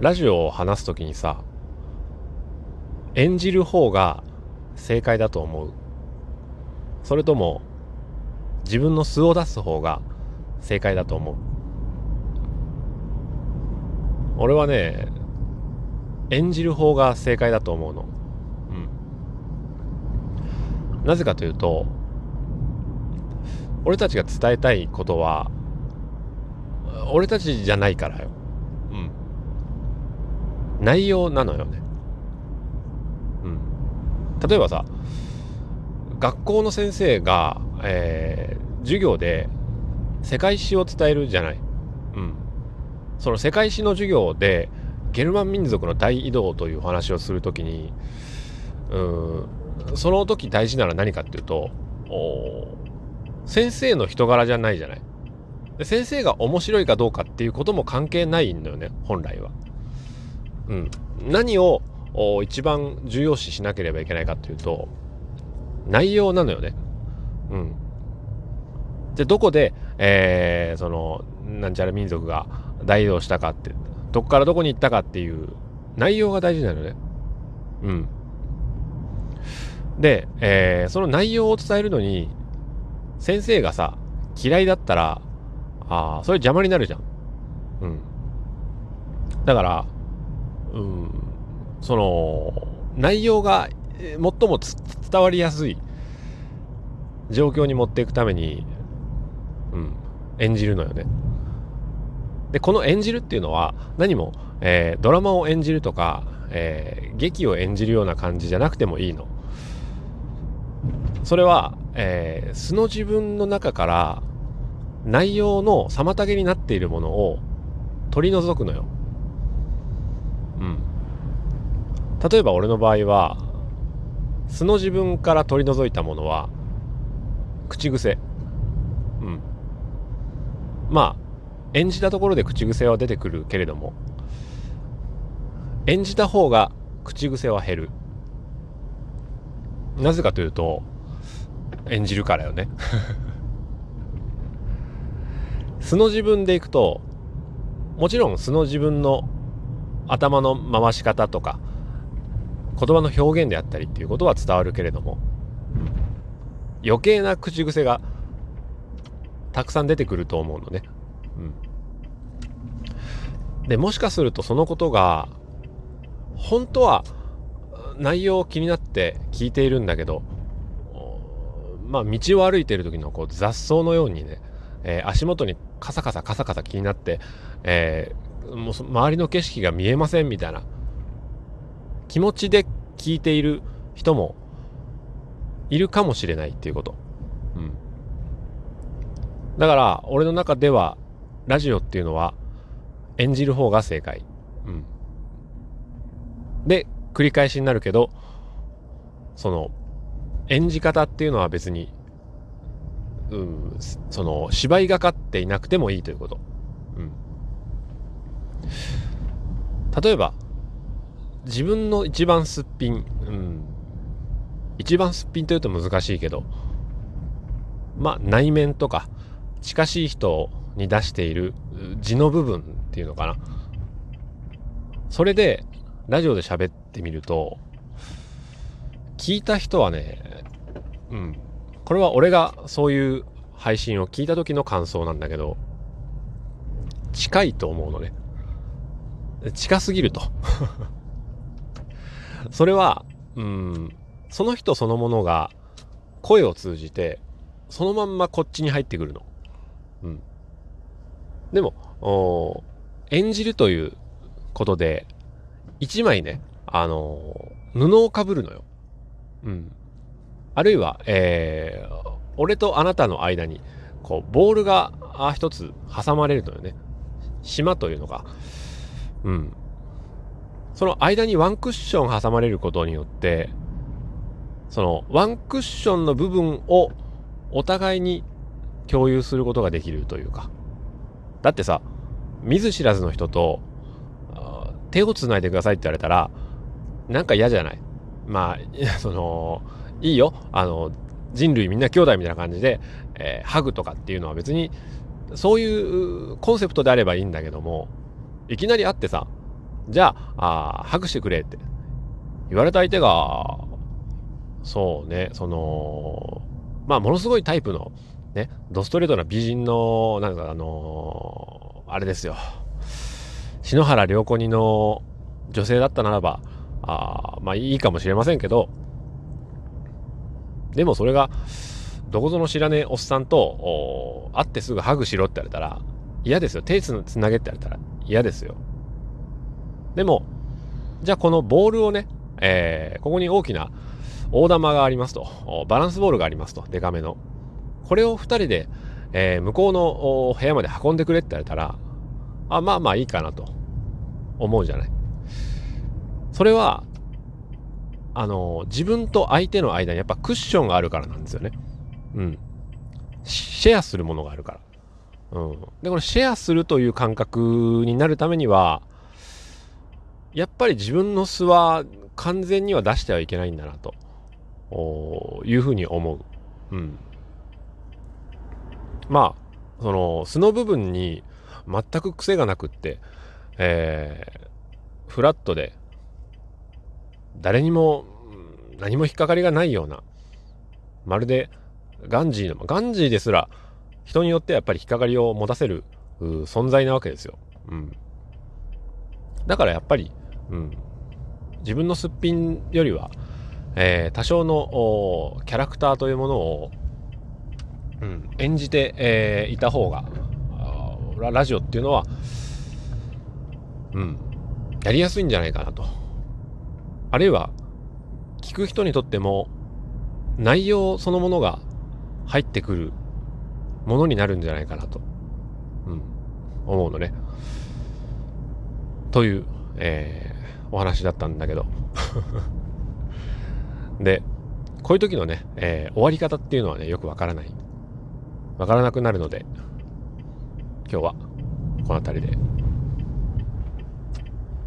ラジオを話す時にさ演じる方が正解だと思う。それとも自分の素を出す方が正解だと思う。俺はね演じる方が正解だと思うの。うん。なぜかというと俺たちが伝えたいことは俺たちじゃないからよ。内容なのよねうん例えばさ学校の先生が、えー、授業で世界史を伝えるじゃない。うん。その世界史の授業でゲルマン民族の大移動というお話をするときに、うん、その時大事なのは何かっていうと、先生の人柄じゃないじゃない。先生が面白いかどうかっていうことも関係ないんだよね、本来は。うん。何を一番重要視しなければいけないかっていうと、内容なのよね。うん。で、どこで、えー、その、なんちゃら民族が大移動したかって、どこからどこに行ったかっていう内容が大事なのね。うん。で、えー、その内容を伝えるのに、先生がさ、嫌いだったら、ああ、それ邪魔になるじゃん。うん。だから、うん、その、内容が最も伝わりやすい状況に持っていくために、うん、演じるのよね。で、この演じるっていうのは何も、えー、ドラマを演じるとか、えー、劇を演じるような感じじゃなくてもいいの。それは、えー、素の自分の中から内容の妨げになっているものを取り除くのよ。うん。例えば俺の場合は、素の自分から取り除いたものは口癖。うん。まあ演じたところで口癖は出てくるけれども演じた方が口癖は減る。なぜかというと演じるからよね。素の自分でいくともちろん素の自分の頭の回し方とか言葉の表現であったりっていうことは伝わるけれども余計な口癖がたくさん出てくると思うのね。うん、でもしかするとそのことが本当は内容を気になって聞いているんだけどまあ道を歩いている時のこう雑草のようにね、えー、足元にカサカサカサカサ気になって、えー、もう周りの景色が見えませんみたいな気持ちで聞いている人もいるかもしれないっていうこと。うん。だから、俺の中では、ラジオっていうのは、演じる方が正解。うん。で、繰り返しになるけど、その、演じ方っていうのは別に、うん、その、芝居がかっていなくてもいいということ。例えば、自分の一番すっぴん、うん、一番すっぴんというと難しいけど、まあ内面とか近しい人に出している字の部分っていうのかな。それでラジオで喋ってみると、聞いた人はね、うん、これは俺がそういう配信を聞いた時の感想なんだけど、近いと思うのね。近すぎると それは、うん、その人そのものが声を通じて、そのまんまこっちに入ってくるの。うん。でも、演じるということで、一枚ね、あのー、布をかぶるのよ。うん。あるいは、えー、俺とあなたの間に、こう、ボールが一つ挟まれるのよね。島というのが。うん。その間にワンクッション挟まれることによって、そのワンクッションの部分をお互いに共有することができるというか。だってさ、見ず知らずの人と手を繋いでくださいって言われたら、なんか嫌じゃない？まあ、その、いいよ。あの、人類みんな兄弟みたいな感じで、えー、ハグとかっていうのは別に、そういうコンセプトであればいいんだけども、いきなり会ってさ、じゃあ、あハグしてくれって言われた相手が、そうね、その、まあ、ものすごいタイプの、ね、ドストレートな美人の、なんかあのー、あれですよ。篠原涼子にの女性だったならば、あまあいいかもしれませんけど、でもそれが、どこぞの知らねえおっさんと会ってすぐハグしろって言われたら嫌ですよ。手つなげって言われたら嫌ですよ。でも、じゃあこのボールをね、えー、ここに大きな大玉がありますと、バランスボールがありますと、デカめの。これを2人で、えー、向こうの部屋まで運んでくれって言われたら、あ、まあまあいいかなと思うじゃない。それは、あの、自分と相手の間にやっぱクッションがあるからなんですよね。うん。シェアするものがあるから。うん。で、このシェアするという感覚になるためには、やっぱり自分の素は完全には出してはいけないんだなというふうに思う。うん。まあ、その素の部分に全く癖がなくって、えー、フラットで誰にも何も引っかかりがないようなまるでガンジーのガンジーですら人によってやっぱり引っかかりを持たせる存在なわけですよ。うん。だからやっぱり、うん、自分のすっぴんよりは、えー、多少のキャラクターというものを、うん、演じて、えー、いた方がラジオっていうのは、うん、やりやすいんじゃないかなと。あるいは、聞く人にとっても、内容そのものが入ってくるものになるんじゃないかなと、うん、思うのね。という、えー、お話だったんだけど。で、こういう時のね、えー、終わり方っていうのはね、よくわからない。わからなくなるので、今日はこの辺りで